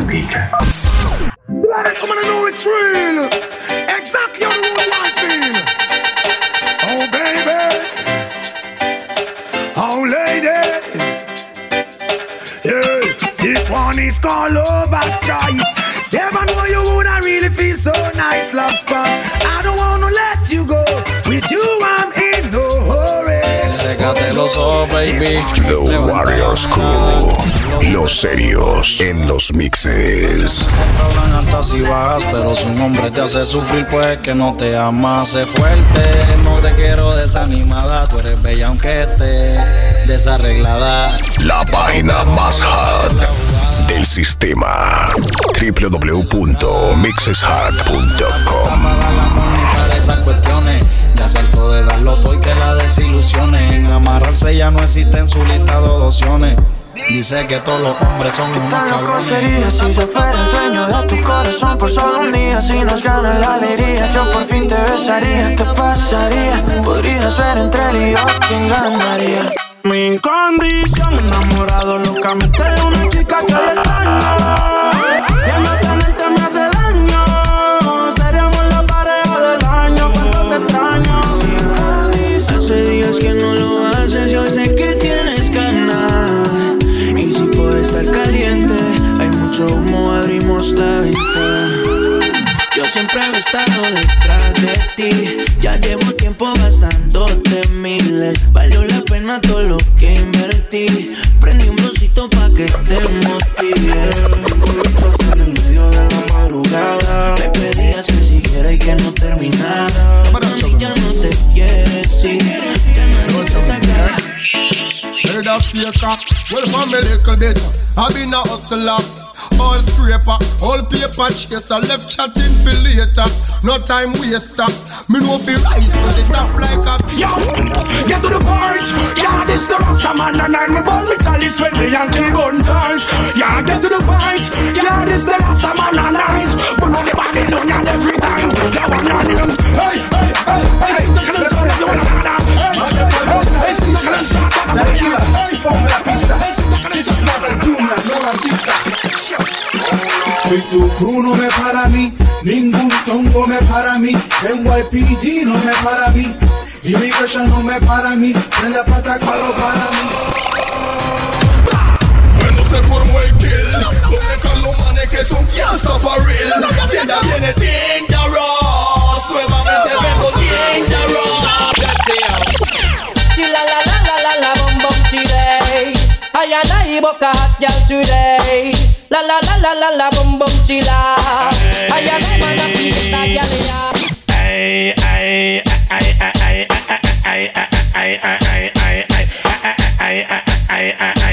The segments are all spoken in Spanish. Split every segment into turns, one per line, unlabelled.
antiche.
I'm gonna know it's real. Exactly how the world I feel. Oh baby. Oh lady. Yeah, this one is called Overstrike. Never know you would
Sécate los ojos, baby.
The Warriors Crew. Los serios en los mixes.
Siempre hablan altas y bajas, pero si un hombre te hace sufrir, pues que no te ama, sé fuerte. No te quiero desanimada, tú eres bella aunque estés desarreglada.
La página más hot del sistema. www.mixeshot.com
esas cuestiones. Ya salto de darlo todo y que la desilusiones. En amarrarse ya no existen su lista de opciones. Dice que todos los hombres son unos cabrones.
sería si yo fuera el dueño de tu corazón por solo un día Si nos gana la alegría, yo por fin te besaría ¿Qué pasaría? Podría ser entre él y yo quien ganaría Mi condición, enamorado locamente de una chica que le extraño estado detrás de ti. Ya llevo tiempo gastándote miles. Valió la pena todo lo que invertí. Prendí un brocito pa' que te motive. En el medio de la madrugada. Me pedías que siguiera y que no terminara. Mami, ya no te quieres ir. Ya no te sacar
Heard a shaker, well a little bit I been a hustler, all scraper All paper chaser, left chatting for later No time waster, me know fi rise to the top like a
Yo, get to the point. Yeah, this the Rasta man and I'm about me chalice when me and kill gun times. Yeah, get to the point. Yeah, this the Rasta man and I'm but not the and every time. And him. Hey, hey, hey, hey, sister ponme la pista. Stop
Soy tu crew, no me para mí, ningún tongo me para mí, NYPD no me para mí, Immigration no me para mí, prende a patacalo para mí.
Cuando se formó el kill ¿Dónde están los manes que son gangsta for real? Tienda viene Dangerous
I a hot girl today. La la la la la la bum bum chilla. I and I man a feel that girl yeah.
Ay, ay, ay, ay, ay, ay, ay, ay, ay, ay, ay, ay, ay, ay, ay, ay, ay, ay,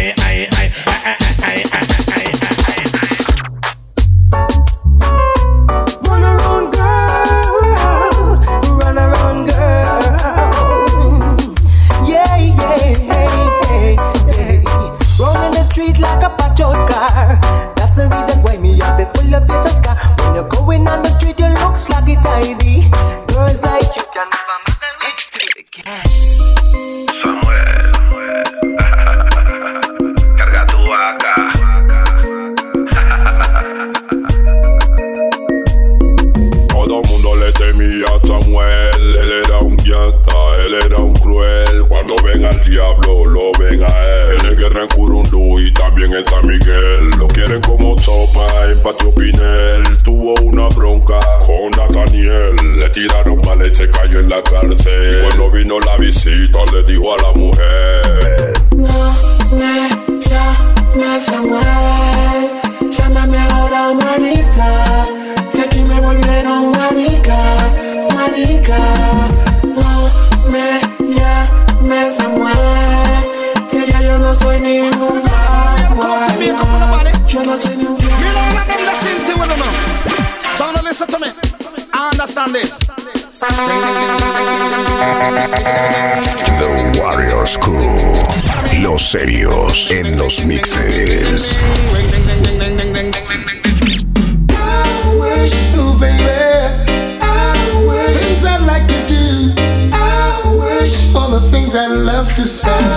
diablo, lo ven a él. Tiene guerra en Curundú y también en San Miguel. Lo quieren como sopa en Patio Pinel Tuvo una bronca con Nathaniel. Le tiraron mal y se cayó en la cárcel. Y cuando vino la visita le dijo a la mujer.
Me llame Samuel, llámame ahora Marita, que aquí me volvieron marica, marica. No me llame Samuel, que ya yo no soy ningún guagua. Yo no soy ningún
You know what them listen to it or not? So now listen to me. I understand this.
The Warriors Crew. Los serios en los mixes.
I wish you, baby. I wish things I'd like to do. I wish all the things I love to say.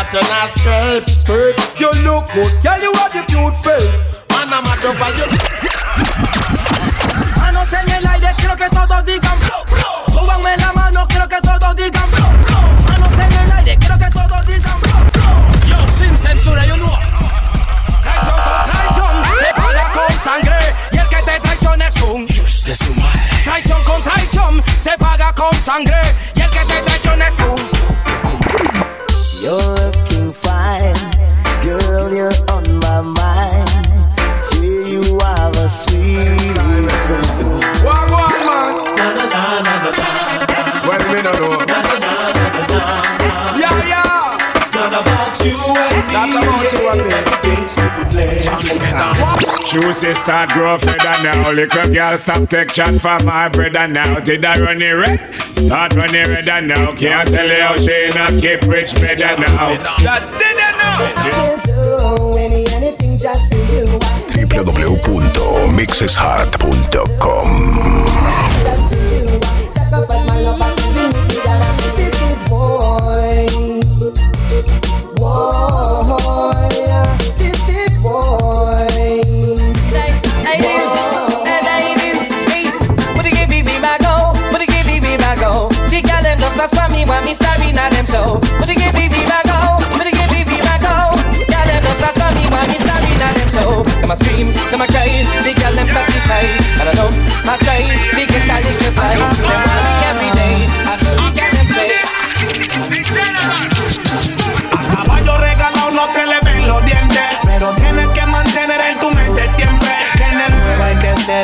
Pattern and skirt, skirt. You look good, girl. You have the cute face. Man, I'm a drop you.
Play.
Shoe say start grow feather now. Little girl stop take chat for my brother now. Did I run it red? Start running redder now. Can't tell you how she not keep rich better now.
That didn't know.
do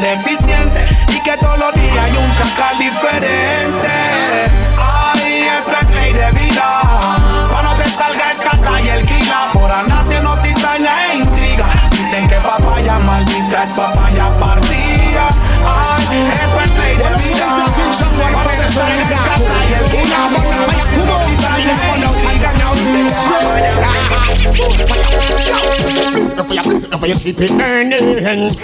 ser eficiente y que todos los días hay un chacal diferente. Ay, esta es ley de vida. Cuando te salga el chata y el kila, por nadie no cizaña e intriga. Dicen que papaya maldita es papaya partida. Ay, esto es ley de vida. Cuando te salga el chata y el
Una
kila,
bang, fire, come on, fire, fire, now, tiger, now, Listen for your, listen for your, keep it burning. Listen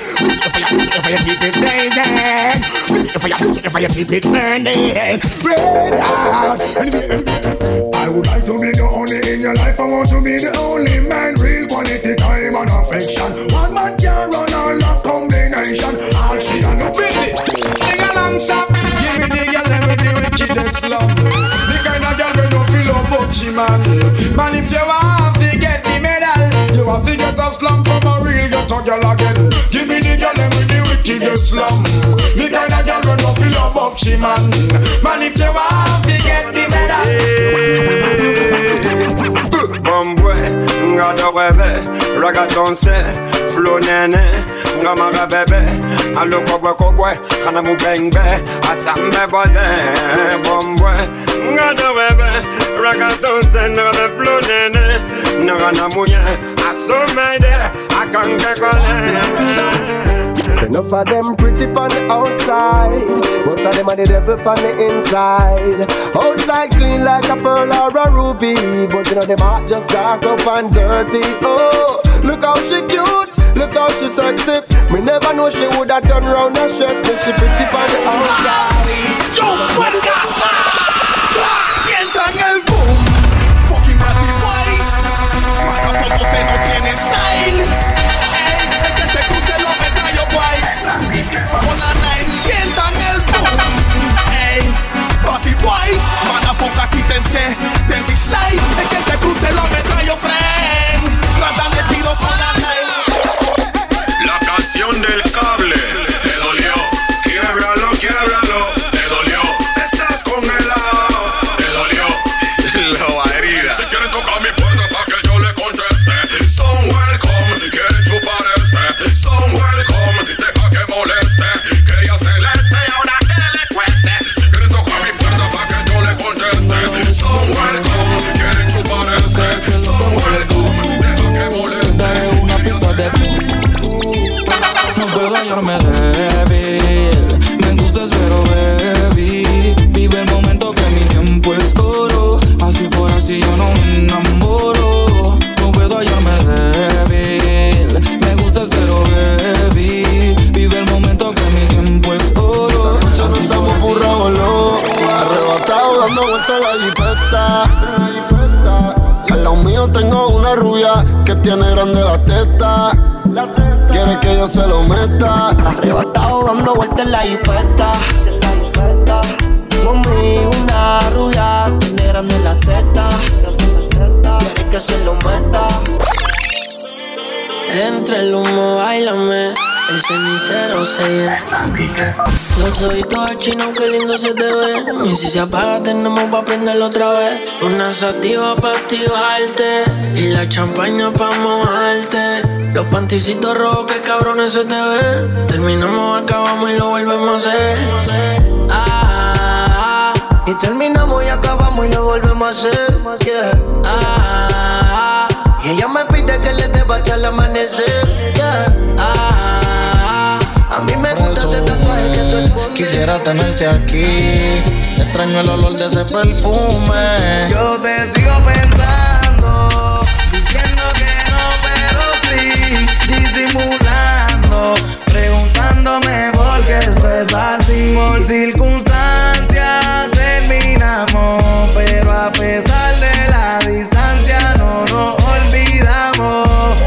for your, listen for your, keep it blazing. Listen for your, listen for your, keep it burning. Red hot. I would like to be the only in your life. I want to be the only man. Real quality time and affection. One man can run all that combination. All she and no
busy. Sing along, Sam. Give me the girl them with the wickedest slum. The kind of girl we don't feel up up she man. Man, if you want to get the medal, you have to get a slam from a real ghetto girl again. Give me the girl with the wickedest slam. Me kinda girl when you feel up she man. Man, if you want to get the better.
Bombwe, ngada webe, ragatonse, flow nene, ngama rabebe, alo kobwe kobwe, kana mubengbe, asambe bode. Bombwe, ngada webe, ragatonse, ngada flow nene, ngana munye, munye, asomede, akanke kole.
Say enough of them pretty on the outside, most of them are the devil on the inside. Outside clean like a pearl or a ruby, but you know them heart just dark up and dirty. Oh, look how she cute, look how she sexy. Me never know she woulda turn round and stress me. She pretty on the outside.
Sientan
dando vueltas en la jipeta.
Conmigo una rubia, tiene grande la teta. Quiere que se lo meta.
Entre el humo, bailame. El cenicero se llena. Los ojitos al chino, qué lindo se te ve. Y si se apaga, tenemos pa' prenderlo otra vez. Una sativa pa' activarte. Y la champaña pa' mojarte. Los panticitos rojos, que cabrones se te ven. Terminamos, acabamos y lo volvemos a hacer. Ah,
Y terminamos y acabamos y lo volvemos a hacer. Yeah.
ah,
Y ella me pide que le dé hasta el amanecer. Yeah.
ah.
A mí me gusta ese tatuaje que tú escondes.
Quisiera tenerte aquí. Extraño el olor de ese perfume.
Yo te sigo pensando, disimulando, preguntándome por qué esto es así. Por circunstancias terminamos, pero a pesar de la distancia no nos olvidamos.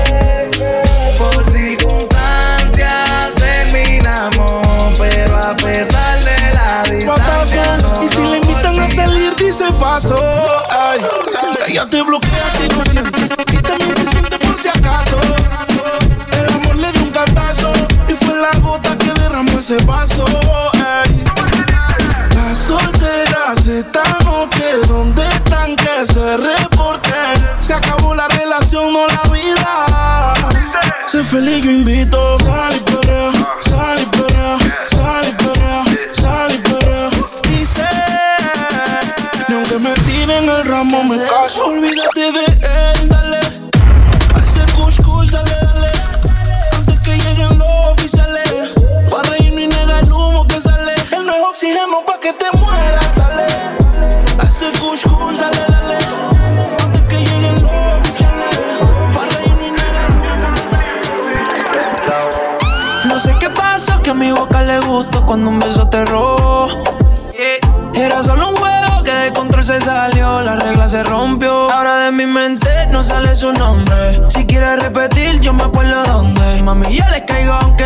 Por circunstancias terminamos, pero a pesar de la distancia no
Y si le invitan a salir, dice paso. Ese vaso. Ay. Las solteras están que ¿Dónde están? Que se reporten. Se acabó la relación, no la vida. Sé feliz, yo invito.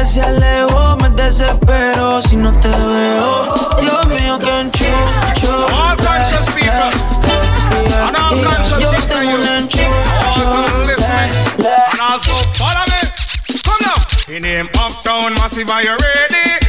Sea lejos. Me desespero si no te veo. Dios mío, que enchucho.
People. All conscious
Yo
people,
tengo un enchucho.
Ah, eh, and eh. also follow me. Come now. In Uptown Massive, are you ready?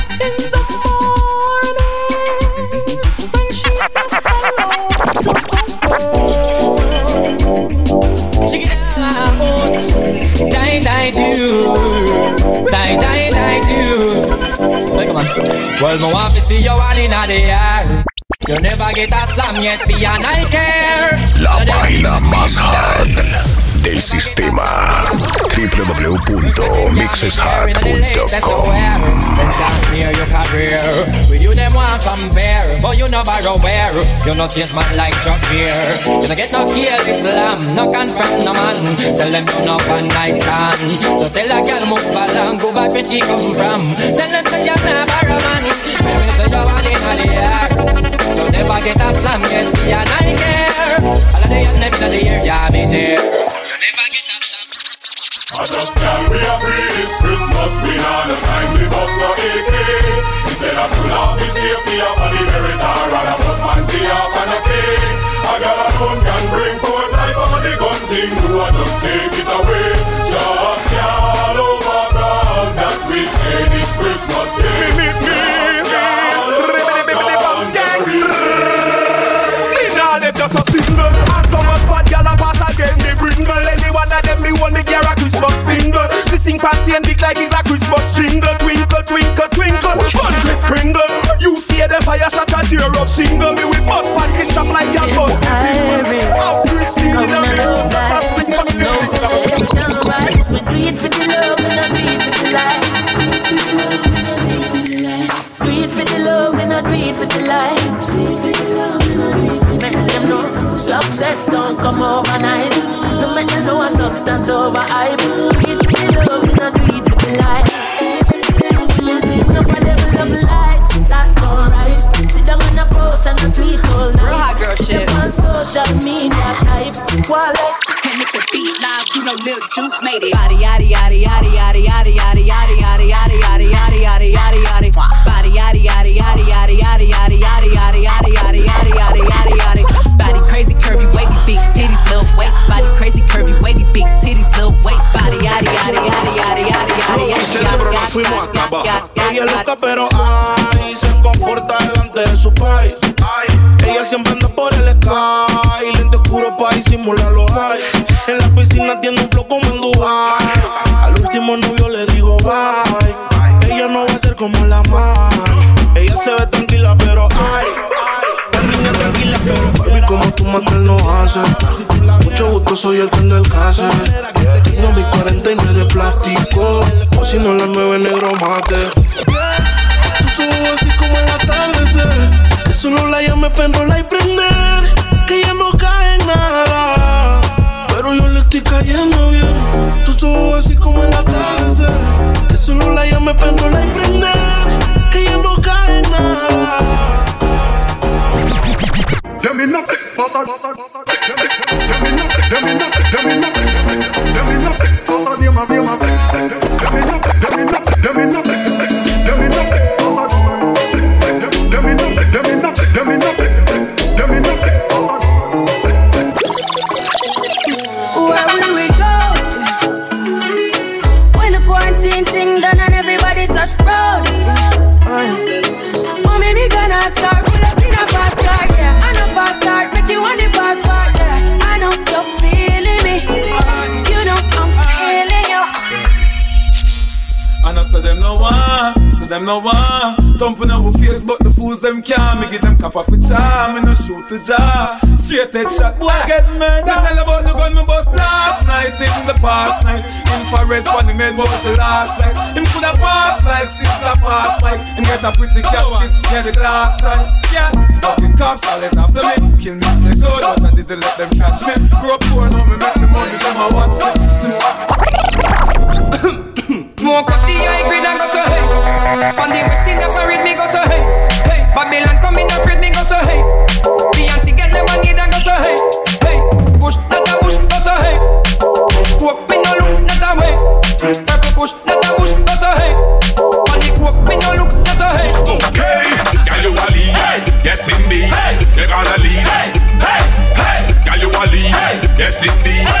night, night, night, you.
Like, on. Well, my wife see you all in the air. You never get a slam yet, be an I care.
La baila más hard del sistema.
career. With you them want compare, but you no borrow. You no man like Chuck Beer. You no get no kill no confront no man. Tell them you no one night stand. So tell a girl move along, go back where she come from. Tell them say you're not borrow man. Say you want the air. You never get a slam yet, be and I care. All of the young the yeah, me there.
I just can't we a this Christmas. We not the time we bust no AK Instead of pull off the safety up on the Meritor And a bust man tea off on a got a gun can bring forth life on the gun thing Do I just take it away Christmas
finger. She
sing fancy and big like it's a Christmas jingle. Twinkle, twinkle, twinkle. Country sprinkle. You see the fire shot at up. Single, Me we bust party strap like a bus.
Out here singing in the room. Success don't come overnight. No know a substance over hype. Do it for the love and I do it for the lights. No for them love lights, that's alright. Sit down in a post and a tweet all night. Sit up on social media type. Wallets.
And if the beat live, you know Lil Juke made it. Body yaddy yaddy yaddy yaddy yaddy yaddy yaddy big titties little waist. Body crazy curvy wavy big titties little waist. Body yaddy yaddy yaddy yaddy yaddy
Mi
yaddy
cerebro nos fuimos hasta abajo. Ella es loca, pero ay, se comporta delante de su país. Ella siempre anda por el sky. Lente oscuro para disimular los high. En la piscina tiene un flow como en Dubai. Al último novio le digo bye. Ella no va a ser como la más. Ella se ve tranquila, Mantel no hace. Mucho gusto, soy el tren del case. Tengo mi 49 de plástico. O si no, la 9 negro mate. Tú así como el atardecer. Que solo la llame para enrolar y prender. Que ya no cae en nada. Pero yo le estoy cayendo bien. Tú sos así como el atardecer. Que solo la llame para enrolar y prender. Que ya no cae en nada.
Let me know. Pass. Pass. Pass me.
Them can't. Me give them cap off a charm, me no shoot to jar. Straight head shot, boy get murdered. Tell about the gun me bust last night in the past night. Infrared one the made was the last night. Him coulda fast like sister fast like. And get a pretty casket, yeah the glass side. Yeah, fucking cops always after me. Kill me if they could, but I didn't let them catch me. Grew up poor, now me make the money, show my watch me.
Smoke up the high grade and go so hey. On the west in the parade me go so hey. Hey, Babylon coming afraid me go so hey. Beyonce get them on it and go so hey. Hey, push not a push go so hey. Coke me no look not a way. Purple push not a push go so hey. On the coke me no look not a hey.
Okay, girl you a lead, yes indeed. Hey. You gonna lead, hey, hey. Girl you a lead, yes indeed. You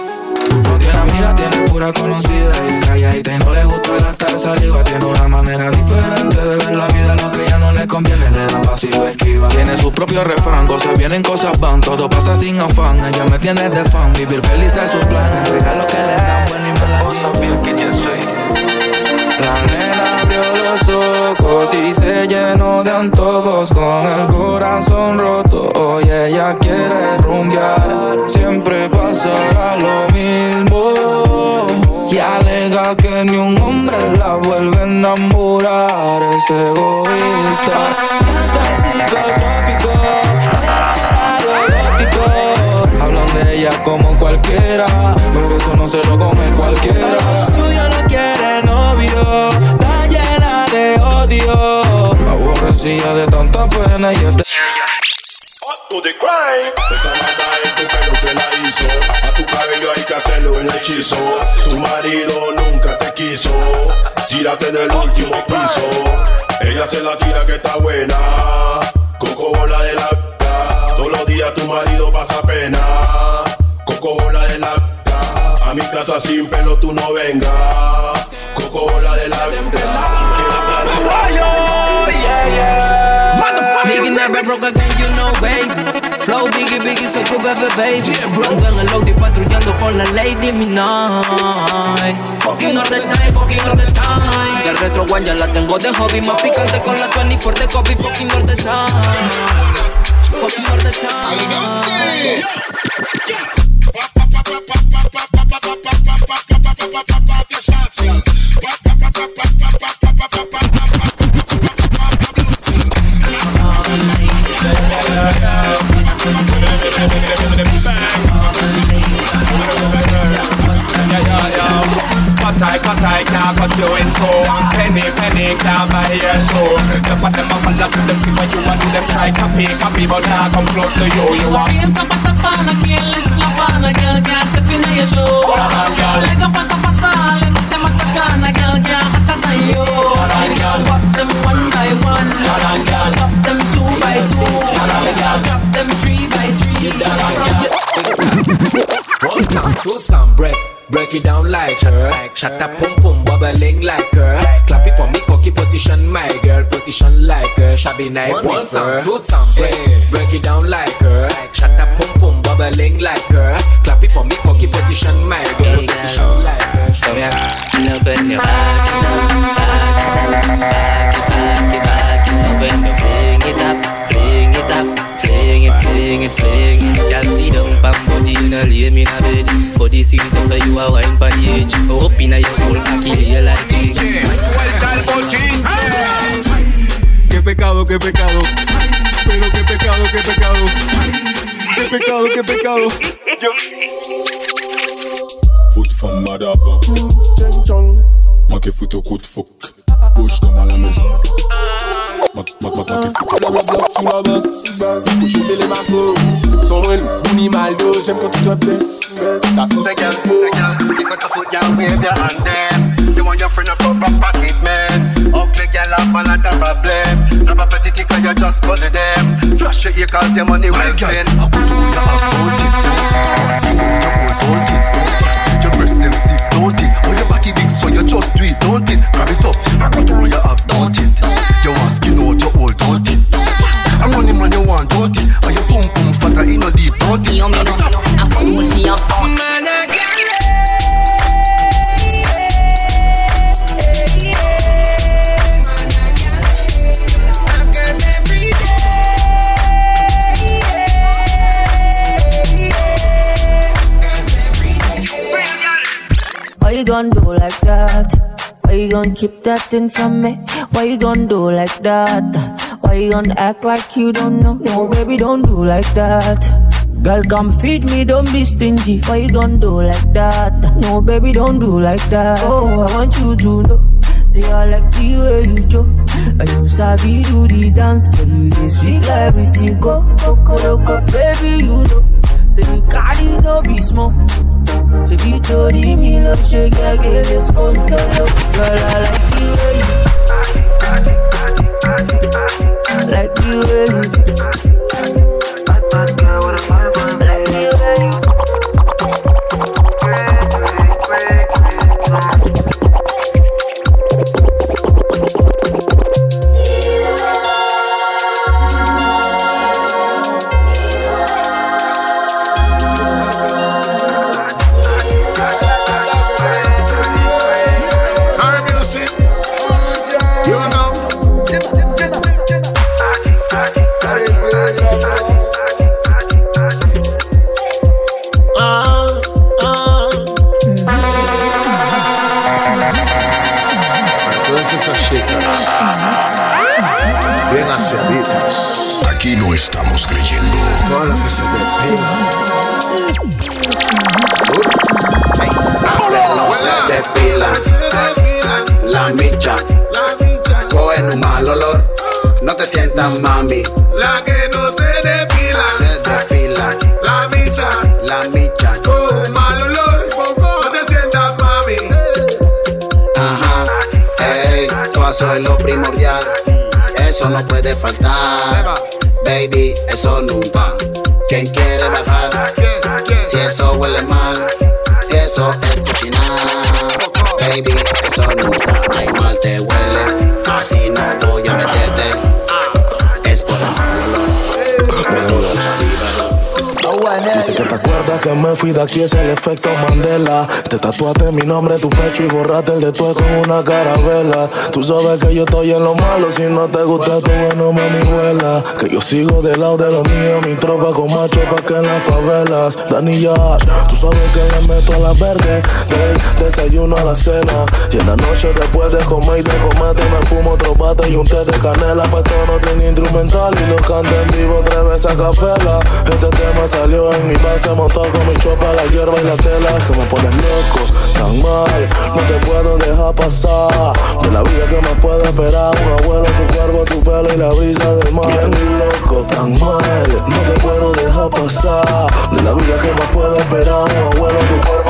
No tiene amiga, tiene pura conocida y calladita y no le gusta gastar saliva. Tiene una manera diferente de ver la vida, lo que ya no le conviene le da pasivo esquiva. Tiene su propio refrán, cosas vienen, cosas van, todo pasa sin afán. Ella me tiene de fan, vivir feliz es su plan. Entregar lo que le dan, bueno y me la La nena abrió los ojos y se llenó de antojos con el corazón roto. Hoy ella quiere rumbear, siempre egoísta. Psicotrópico, Hablan de ella como cualquiera, pero eso no se lo come cualquiera. Suya no quiere novio, está llena de odio. Aborrecida de tanta pena y.
to the grind. Esta mata es tu pelo que la hizo. A tu cabello hay que hacerlo el hechizo. Tu marido nunca te quiso. Gírate del último piso. Ella se la tira que está buena. Coco bola de la Todos los días tu marido pasa pena. Coco bola de la A mi casa sin pelo tú no vengas. Coco bola de la
Nigga never broke again, you know, baby. Flow biggie, biggie, so good, baby, baby. En el Audi patrullando con la Lady. Fucking all the time, fucking all the time. El retro one ya la tengo de hobby. Más picante con la 24 de copy. Fucking all the time. Fucking all the time.
But I can't put you in two. Penny, penny can't buy your show Drop for them a follow to them see what you want to them try copy, copy But now come close to you, you are
Being top of top on a careless slap on a girl Can't step in your show Hold on girl. Like a pasa pasa Lift them a chuck on a girl Can't hotter than you. Hold on girl. Drop them one by one. Hold on girl. Drop them two by two. Hold on girl. Drop them three by three.
Hold on girl One time, two time, Break it down like her. Shut up, pum pum, bubbling like her. Clap it for me, cocky position, my girl. Position like her. Shabby night One time, two time, break. Break it down like her. Shut up, pum pum, bubbling like her. Clap it for me, cocky position, my girl. Position like her.
Come here, love when you back back back back back it. Love when you fling it up, fling it up, fling it, fling it, fling it. Girl, sit down, pam body in a lay me in a bed. Body sweet, so you a wine pon the edge. Up inna your whole cocky lay like egg.
Qué pecado, qué pecado. Pero qué pecado, qué pecado. Qué pecado, qué pecado.
Foot from Madaba. Moi qui fout au coup de fouc. Bouge comme à la maison. Blan blan blan
sou la bes Fou choufe le mako Son lwen mouni maldo Jem kon tout an pes Ta fos
Say gal, say gal You got a foot gal wave your You want your friend up up up pocket man Ugly gal up and not a problem Grab a petty tick you call them Flash your ear cause your money well spent I put on your up hold it Pass it on your hold hold it Your breast them stiff don't it Oh your body big so you just do it don't it Grab it up I put on your up
keep that thing from me? Why you gonna do like that? Why you gonna act like you don't know? No, baby, don't do like that. Girl, come feed me, don't be stingy. Why you gonna do like that? No, baby, don't do like that. Oh, I want you to know. Say I like the way you joke. And you sabi do the dance. So you this sweet like everything go. Coco, baby, you know. Say you carry no be small. Say you told me love, I get this control. Girl, I like the way you. Like the way you.
Sientas mami.
La que no se depila.
Se depila
La micha.
la micha.
Con mal olor. No te sientas mami.
Ajá. Ey, tú haces lo primordial. Eso no puede faltar. Baby, eso nunca. ¿Quién quiere bajar? Si eso huele mal. Si eso es cocinar. Baby, eso nunca. Ay, mal te huele. Así no voy a
Que me fui de aquí, es el efecto Mandela. Te tatuaste mi nombre tu pecho y borraste el de tu con una carabela. Tú sabes que yo estoy en lo malo, si no te gusta tu bueno, mami, vuela. Que yo sigo del lado de los míos, mi tropa con macho pa' que en las favelas. Dani Yash, tú sabes que le meto a la verde, del desayuno a la cena. Y en la noche después de comer y de comerte me fumo otro bate y un té de canela. Pues todo no tiene instrumental y lo canto en vivo tres veces a capela. Este tema salió en mi base montado con mi chopa, la hierba y la tela. Que me pones loco, tan mal, no te puedo dejar pasar. De la vida que me puede esperar, un abuelo, tu cuerpo, tu pelo y la brisa del mar. Bien loco, tan mal, no te puedo dejar pasar. De la vida que me puede esperar, un abuelo, tu cuerpo,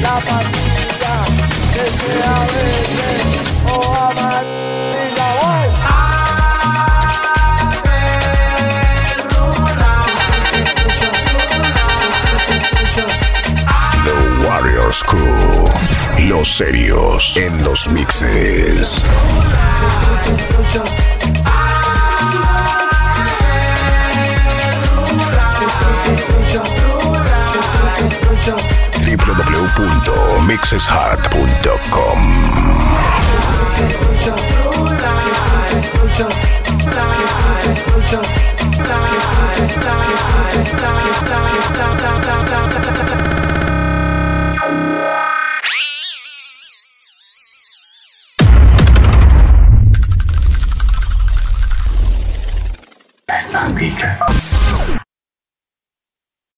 la patilla,
que sea verde o amarilla. Warriors Crew. Los serios en los mixes.
www.mixesheart.com